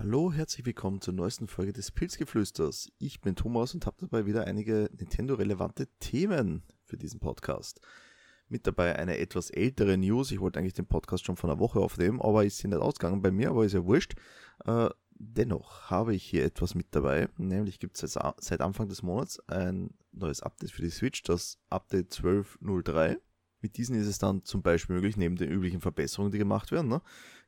Hallo, herzlich willkommen zur neuesten Folge des Pilzgeflüsters. Ich bin Thomas und habe dabei wieder einige Nintendo-relevante Themen für diesen Podcast. Mit dabei eine etwas ältere News. Ich wollte eigentlich den Podcast schon vor einer Woche aufnehmen, aber ist hier nicht ausgegangen bei mir, aber ist ja wurscht. Äh, dennoch habe ich hier etwas mit dabei. Nämlich gibt es seit Anfang des Monats ein neues Update für die Switch, das Update 12.03. Mit diesen ist es dann zum Beispiel möglich, neben den üblichen Verbesserungen, die gemacht werden, ne,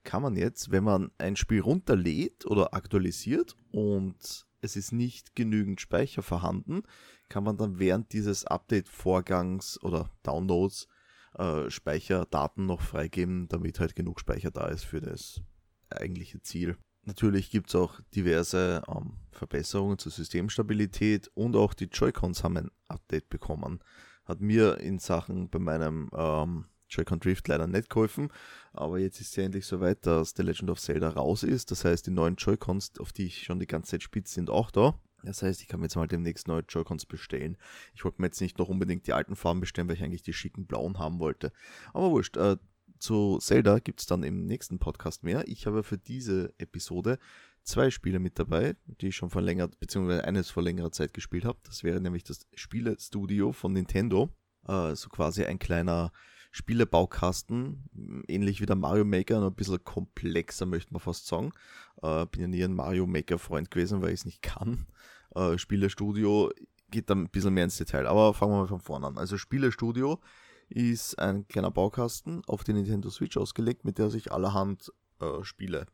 kann man jetzt, wenn man ein Spiel runterlädt oder aktualisiert und es ist nicht genügend Speicher vorhanden, kann man dann während dieses Update-Vorgangs oder Downloads äh, Speicherdaten noch freigeben, damit halt genug Speicher da ist für das eigentliche Ziel. Natürlich gibt es auch diverse ähm, Verbesserungen zur Systemstabilität und auch die Joy-Cons haben ein Update bekommen hat mir in Sachen bei meinem ähm, Joy-Con Drift leider nicht geholfen, aber jetzt ist ja endlich soweit, dass The Legend of Zelda raus ist. Das heißt, die neuen Joy-Cons, auf die ich schon die ganze Zeit spitze, sind auch da. Das heißt, ich kann mir jetzt mal demnächst neue Joy-Cons bestellen. Ich wollte mir jetzt nicht noch unbedingt die alten Farben bestellen, weil ich eigentlich die schicken blauen haben wollte. Aber wurscht, äh, zu Zelda gibt es dann im nächsten Podcast mehr. Ich habe für diese Episode zwei Spiele mit dabei, die ich schon vor längerer, beziehungsweise eines vor längerer Zeit gespielt habe. Das wäre nämlich das Spielestudio von Nintendo. Äh, so quasi ein kleiner Spielebaukasten, ähnlich wie der Mario Maker, nur ein bisschen komplexer, möchte man fast sagen. Äh, bin ja nie ein Mario Maker Freund gewesen, weil ich es nicht kann. Äh, Spielestudio geht dann ein bisschen mehr ins Detail, aber fangen wir mal von vorne an. Also Spielestudio ist ein kleiner Baukasten auf die Nintendo Switch ausgelegt, mit der sich allerhand äh, Spiele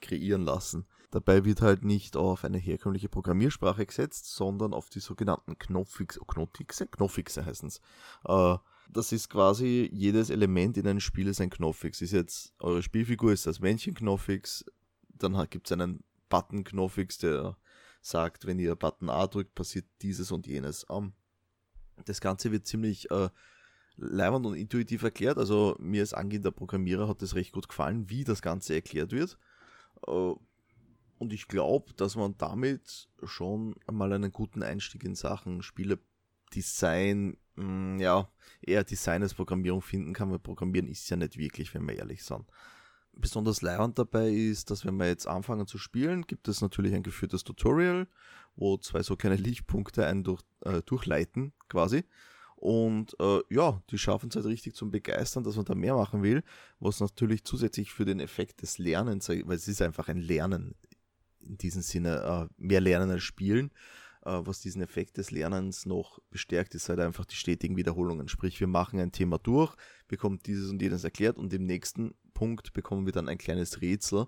kreieren lassen. Dabei wird halt nicht auf eine herkömmliche Programmiersprache gesetzt, sondern auf die sogenannten Knopfixe, Knotixe, Knopfixe heißen es. Äh, das ist quasi jedes Element in einem Spiel ist ein Knopfix. Ist jetzt eure Spielfigur ist das Männchen Knopfix, dann gibt es einen Button Knopfix, der sagt, wenn ihr Button A drückt, passiert dieses und jenes. Ähm, das Ganze wird ziemlich äh, leibend und intuitiv erklärt. Also mir als angehender Programmierer hat es recht gut gefallen, wie das Ganze erklärt wird. Äh, und ich glaube, dass man damit schon einmal einen guten Einstieg in Sachen Spieledesign, mm, ja, eher Design als Programmierung finden kann, weil Programmieren ist ja nicht wirklich, wenn wir ehrlich sind. Besonders leibend dabei ist, dass wenn wir jetzt anfangen zu spielen, gibt es natürlich ein geführtes Tutorial, wo zwei so kleine Lichtpunkte einen durch, äh, durchleiten, quasi. Und äh, ja, die schaffen es halt richtig zum Begeistern, dass man da mehr machen will, was natürlich zusätzlich für den Effekt des Lernens, weil es ist einfach ein Lernen in diesem Sinne, äh, mehr Lernen als Spielen, äh, was diesen Effekt des Lernens noch bestärkt, ist halt einfach die stetigen Wiederholungen. Sprich, wir machen ein Thema durch, bekommen dieses und jenes erklärt und im nächsten Punkt bekommen wir dann ein kleines Rätsel,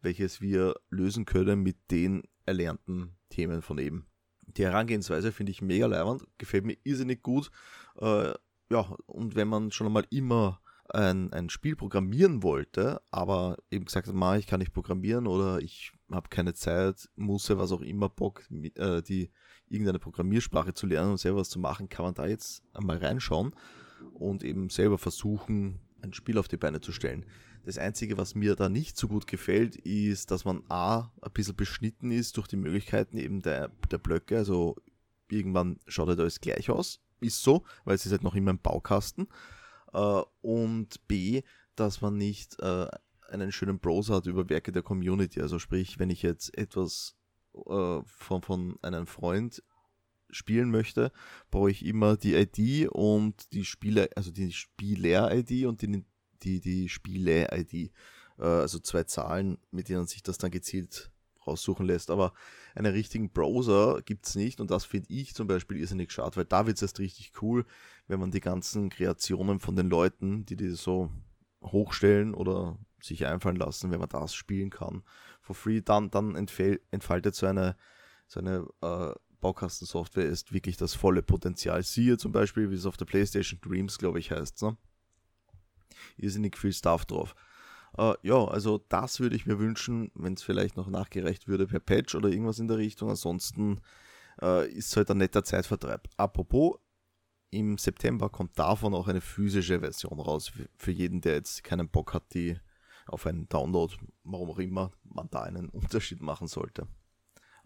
welches wir lösen können mit den erlernten Themen von eben die Herangehensweise finde ich mega leibend, gefällt mir irrsinnig gut. Äh, ja, und wenn man schon einmal immer ein, ein Spiel programmieren wollte, aber eben gesagt hat, ich kann nicht programmieren oder ich habe keine Zeit, muss ja was auch immer Bock, äh, die irgendeine Programmiersprache zu lernen und selber was zu machen, kann man da jetzt einmal reinschauen und eben selber versuchen, ein Spiel auf die Beine zu stellen. Das Einzige, was mir da nicht so gut gefällt, ist, dass man A, ein bisschen beschnitten ist durch die Möglichkeiten eben der, der Blöcke. Also irgendwann schaut halt alles gleich aus. Ist so, weil es ist halt noch immer ein Baukasten. Äh, und B, dass man nicht äh, einen schönen Browser hat über Werke der Community. Also sprich, wenn ich jetzt etwas äh, von, von einem Freund spielen möchte, brauche ich immer die ID und die Spiele, also die Spieler-ID und die die, die Spiele-ID. Äh, also zwei Zahlen, mit denen sich das dann gezielt raussuchen lässt. Aber einen richtigen Browser gibt es nicht und das finde ich zum Beispiel irrsinnig schade, weil da wird es erst richtig cool, wenn man die ganzen Kreationen von den Leuten, die die so hochstellen oder sich einfallen lassen, wenn man das spielen kann, for free, dann, dann entfaltet so eine, so eine äh, Baukastensoftware ist wirklich das volle Potenzial. Siehe zum Beispiel, wie es auf der PlayStation Dreams, glaube ich, heißt. Ne? Irrsinnig viel Stuff drauf. Uh, ja, also das würde ich mir wünschen, wenn es vielleicht noch nachgereicht würde per Patch oder irgendwas in der Richtung. Ansonsten uh, ist es halt ein netter Zeitvertreib. Apropos, im September kommt davon auch eine physische Version raus. Für jeden, der jetzt keinen Bock hat, die auf einen Download, warum auch immer, man da einen Unterschied machen sollte.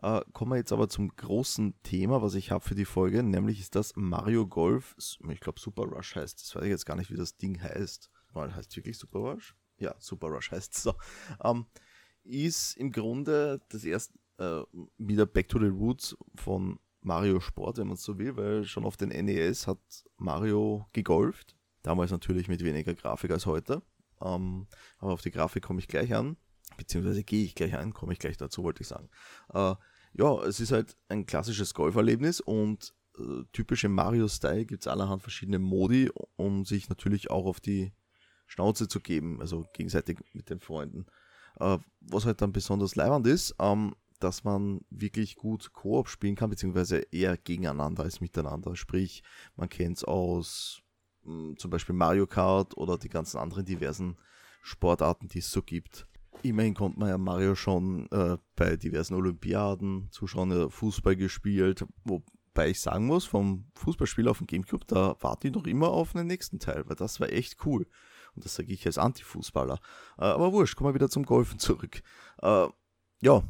Uh, kommen wir jetzt aber zum großen Thema, was ich habe für die Folge, nämlich ist das Mario Golf, ich glaube Super Rush heißt, das weiß ich jetzt gar nicht, wie das Ding heißt mal heißt wirklich Super Rush? Ja, Super Rush heißt es so. Ähm, ist im Grunde das erste äh, wieder Back to the Roots von Mario Sport, wenn man so will, weil schon auf den NES hat Mario gegolft. Damals natürlich mit weniger Grafik als heute. Ähm, aber auf die Grafik komme ich gleich an, beziehungsweise gehe ich gleich an, komme ich gleich dazu, wollte ich sagen. Äh, ja, es ist halt ein klassisches Golferlebnis und äh, typisch im Mario-Style gibt es allerhand verschiedene Modi, um sich natürlich auch auf die Schnauze zu geben, also gegenseitig mit den Freunden. Äh, was halt dann besonders leibend ist, ähm, dass man wirklich gut Koop spielen kann, beziehungsweise eher gegeneinander als miteinander. Sprich, man kennt es aus mh, hm, zum Beispiel Mario Kart oder die ganzen anderen diversen Sportarten, die es so gibt. Immerhin konnte man ja Mario schon äh, bei diversen Olympiaden zuschauen, Fußball gespielt, wobei ich sagen muss, vom Fußballspiel auf dem Gamecube, da warte ich noch immer auf den nächsten Teil, weil das war echt cool. Und das sage ich als Anti-Fußballer. Äh, aber wurscht, kommen wir wieder zum Golfen zurück. Äh, ja,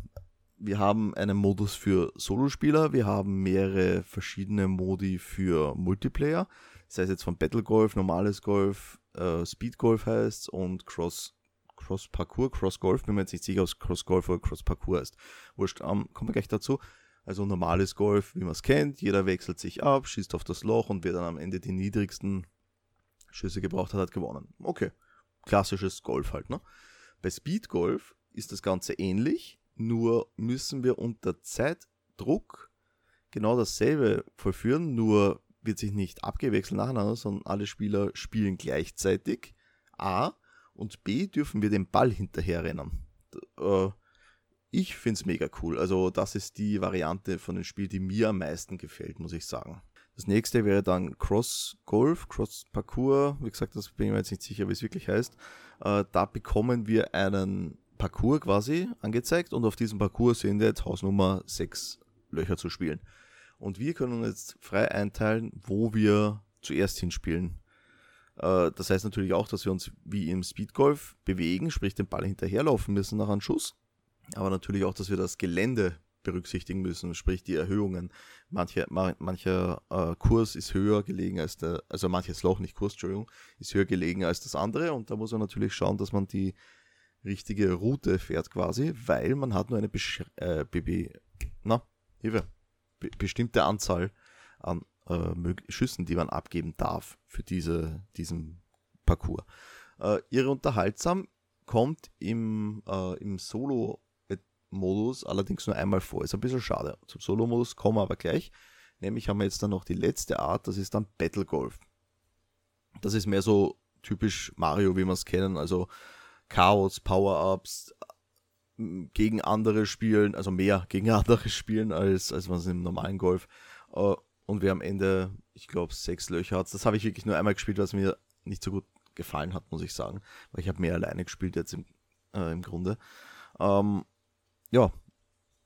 wir haben einen Modus für Solospieler, wir haben mehrere verschiedene Modi für Multiplayer, sei es jetzt von Battle Golf, normales Golf, äh, Speed Golf heißt und Cross Cross Parkour, Cross Golf, bin mir jetzt nicht sicher, ob Cross Golf oder Cross Parkour heißt. Wurscht, ähm, kommen wir gleich dazu. Also normales Golf, wie man es kennt, jeder wechselt sich ab, schießt auf das Loch und wer dann am Ende die niedrigsten Schüsse gebraucht hat, hat gewonnen. Okay, klassisches Golf halt. Ne? Bei Speed Golf ist das Ganze ähnlich, nur müssen wir unter Zeitdruck genau dasselbe vollführen, nur wird sich nicht abgewechselt nacheinander, sondern alle Spieler spielen gleichzeitig. A. Und B. dürfen wir den Ball hinterherrennen. Äh, ich finde es mega cool. Also, das ist die Variante von dem Spiel, die mir am meisten gefällt, muss ich sagen. Das nächste wäre dann Cross Golf, Cross Parkour. Wie gesagt, das bin ich mir jetzt nicht sicher, wie es wirklich heißt. Äh, da bekommen wir einen Parcours quasi angezeigt und auf diesem Parcours sind jetzt Hausnummer 6 Löcher zu spielen. Und wir können jetzt frei einteilen, wo wir zuerst hinspielen. Äh, das heißt natürlich auch, dass wir uns wie im Speedgolf bewegen, sprich den Ball hinterherlaufen müssen nach einem Schuss. Aber natürlich auch, dass wir das Gelände berücksichtigen müssen, sprich die Erhöhungen. Manche, mancher äh, Kurs ist höher gelegen als der, also manches Loch, nicht Kurs, Entschuldigung, ist höher gelegen als das andere und da muss man natürlich schauen, dass man die richtige Route fährt quasi, weil man hat nur eine Besch äh, BB, na, Hilfe, be bestimmte Anzahl an äh, Schüssen, die man abgeben darf für diese, diesen Parcours. Äh, ihre unterhaltsam kommt im, äh, im Solo-Modus allerdings nur einmal vor. Ist ein bisschen schade. Zum Solo-Modus kommen wir aber gleich. Nämlich haben wir jetzt dann noch die letzte Art, das ist dann Battle Golf. Das ist mehr so typisch Mario, wie wir es kennen. Also Chaos, Power-Ups gegen andere spielen, also mehr gegen andere spielen, als, als man es im normalen Golf. Äh, und wer am Ende, ich glaube, sechs Löcher hat. Das habe ich wirklich nur einmal gespielt, was mir nicht so gut gefallen hat, muss ich sagen. Weil ich habe mehr alleine gespielt jetzt im, äh, im Grunde. Ähm, ja,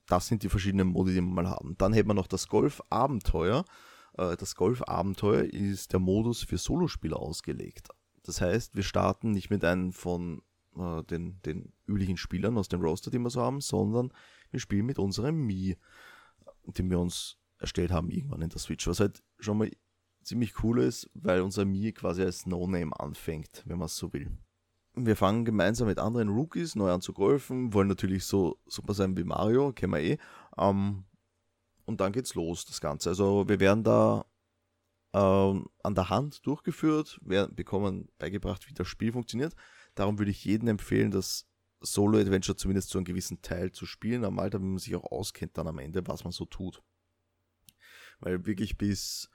das sind die verschiedenen Modi, die wir mal haben. Dann hätten wir noch das Golf-Abenteuer. Äh, das Golf-Abenteuer ist der Modus für Solospieler ausgelegt. Das heißt, wir starten nicht mit einem von äh, den, den üblichen Spielern aus dem Roster, den wir so haben, sondern wir spielen mit unserem Mii, den wir uns erstellt haben irgendwann in der Switch, was halt schon mal ziemlich cool ist, weil unser Mii quasi als No-Name anfängt, wenn man es so will. Wir fangen gemeinsam mit anderen Rookies neu an zu golfen, wollen natürlich so super sein wie Mario, kennen wir eh. Ähm, und dann geht's los, das Ganze. Also wir werden da ähm, an der Hand durchgeführt, wir bekommen beigebracht, wie das Spiel funktioniert. Darum würde ich jedem empfehlen, das Solo-Adventure zumindest zu einem gewissen Teil zu spielen, einmal, damit man sich auch auskennt dann am Ende, was man so tut. Weil wirklich bis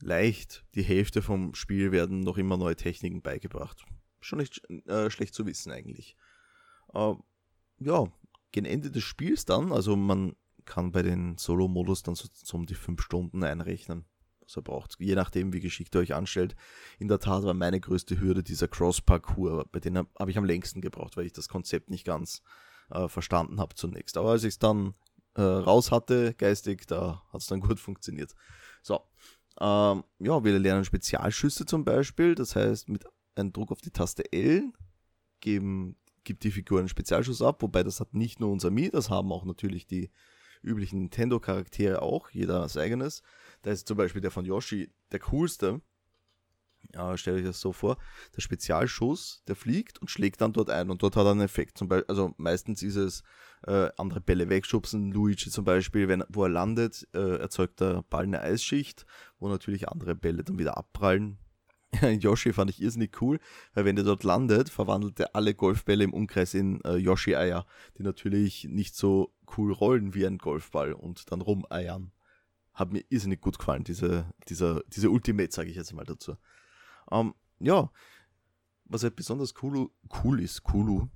leicht die Hälfte vom Spiel werden noch immer neue Techniken beigebracht. Schon nicht äh, schlecht zu wissen eigentlich. Äh, ja, gegen Ende des Spiels dann, also man kann bei den Solo-Modus dann so, so um die 5 Stunden einrechnen was er braucht. Je nachdem, wie geschickt ihr euch anstellt. In der Tat war meine größte Hürde dieser Cross-Parcours, bei dem habe ich am längsten gebraucht, weil ich das Konzept nicht ganz äh, verstanden habe zunächst. Aber als ich es dann äh, raus hatte, geistig, da hat es dann gut funktioniert. So, ähm, ja, wir lernen Spezialschüsse zum Beispiel. Das heißt, mit einem Druck auf die Taste L geben, gibt die Figur einen Spezialschuss ab, wobei das hat nicht nur unser Mi, das haben auch natürlich die üblichen Nintendo-Charaktere auch, jeder als eigenes. Da ist zum Beispiel der von Yoshi der coolste. äh, stellt euch das so vor, der Spezialschuss, der fliegt und schlägt dann dort ein und dort hat er einen Effekt. Zum Beispiel, also meistens ist es äh, andere Bälle wegschubsen. Luigi zum Beispiel, wenn, wo er landet, äh, erzeugt der Ball eine Eisschicht, wo natürlich andere Bälle dann wieder abprallen. Yoshi fand ich irrsinnig cool, weil wenn er dort landet, verwandelt er alle Golfbälle im Umkreis in äh, Yoshi-Eier, die natürlich nicht so cool rollen wie ein Golfball und dann rumeiern. Hat mir irrsinnig gut gefallen, diese, dieser, diese Ultimate, sage ich jetzt mal dazu. Ähm, ja, was halt besonders cool, cool ist, Kulu,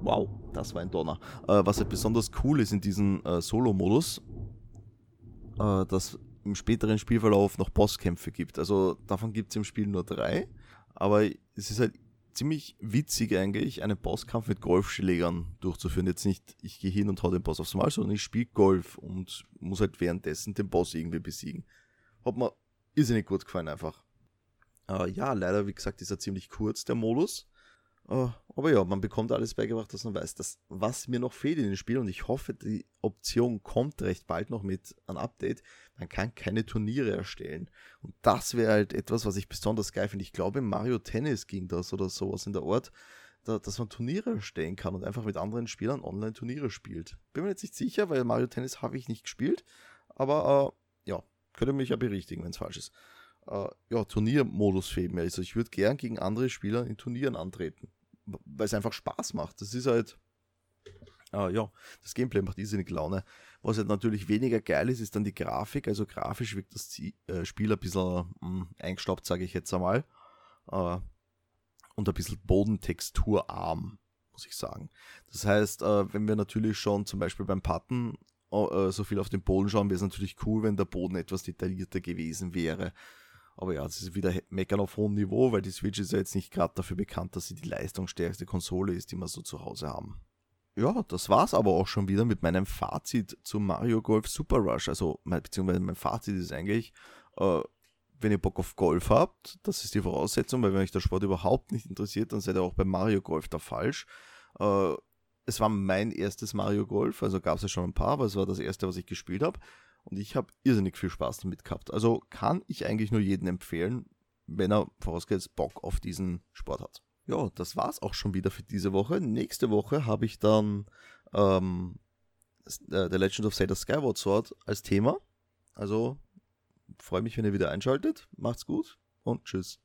wow, das war ein Donner, äh, was halt besonders cool ist in diesem äh, Solo-Modus, äh, dass im späteren Spielverlauf noch Bosskämpfe gibt. Also davon gibt es im Spiel nur drei, aber es ist halt ziemlich witzig eigentlich, einen Bosskampf mit Golfschlägern durchzuführen. Jetzt nicht, ich gehe hin und hau den Boss aufs Mal, sondern ich spiele Golf und muss halt währenddessen den Boss irgendwie besiegen. Hat mir irrsinnig gut gefallen einfach. Äh, ja, leider, wie gesagt, ist er ziemlich kurz, der Modus. Uh, aber ja, man bekommt alles beigebracht, dass man weiß, dass, was mir noch fehlt in dem Spiel und ich hoffe, die Option kommt recht bald noch mit einem Update. Man kann keine Turniere erstellen. Und das wäre halt etwas, was ich besonders geil finde. Ich glaube, Mario Tennis ging das oder sowas in der Ort, da, dass man Turniere erstellen kann und einfach mit anderen Spielern online Turniere spielt. Bin mir jetzt nicht sicher, weil Mario Tennis habe ich nicht gespielt. Aber uh, ja, könnte mich ja berichtigen, wenn es falsch ist. Uh, ja, Turniermodus fehlt mir. Also ich würde gern gegen andere Spieler in Turnieren antreten weil es einfach Spaß macht. Das ist halt, äh, ja, das Gameplay macht irrsinnig Laune. Was halt natürlich weniger geil ist, ist dann die Grafik. Also grafisch wirkt das äh, Spiel ein bisschen mh, hm, eingestaubt, sage ich jetzt einmal. Äh, und ein bisschen bodentexturarm, muss ich sagen. Das heißt, äh, wenn wir natürlich schon zum Beispiel beim Putten äh, so viel auf den Boden schauen, wäre es natürlich cool, wenn der Boden etwas detaillierter gewesen wäre. Aber ja, das ist wieder meckern auf hohem Niveau, weil die Switch ist ja jetzt nicht gerade dafür bekannt, dass sie die leistungsstärkste Konsole ist, die wir so zu Hause haben. Ja, das war's aber auch schon wieder mit meinem Fazit zu Mario Golf Super Rush. Also, beziehungsweise mein Fazit ist eigentlich, äh, wenn ihr Bock auf Golf habt, das ist die Voraussetzung, weil wenn euch der Sport überhaupt nicht interessiert, dann seid ihr auch bei Mario Golf da falsch. Äh, es war mein erstes Mario Golf, also gab es ja schon ein paar, aber es war das erste, was ich gespielt habe. Und ich habe irrsinnig viel Spaß damit gehabt. Also kann ich eigentlich nur jedem empfehlen, wenn er vorausgesetzt Bock auf diesen Sport hat. Ja, das war's auch schon wieder für diese Woche. Nächste Woche habe ich dann ähm, äh, The Legend of Zelda Skyward Sword als Thema. Also freue mich, wenn ihr wieder einschaltet. Macht's gut und tschüss.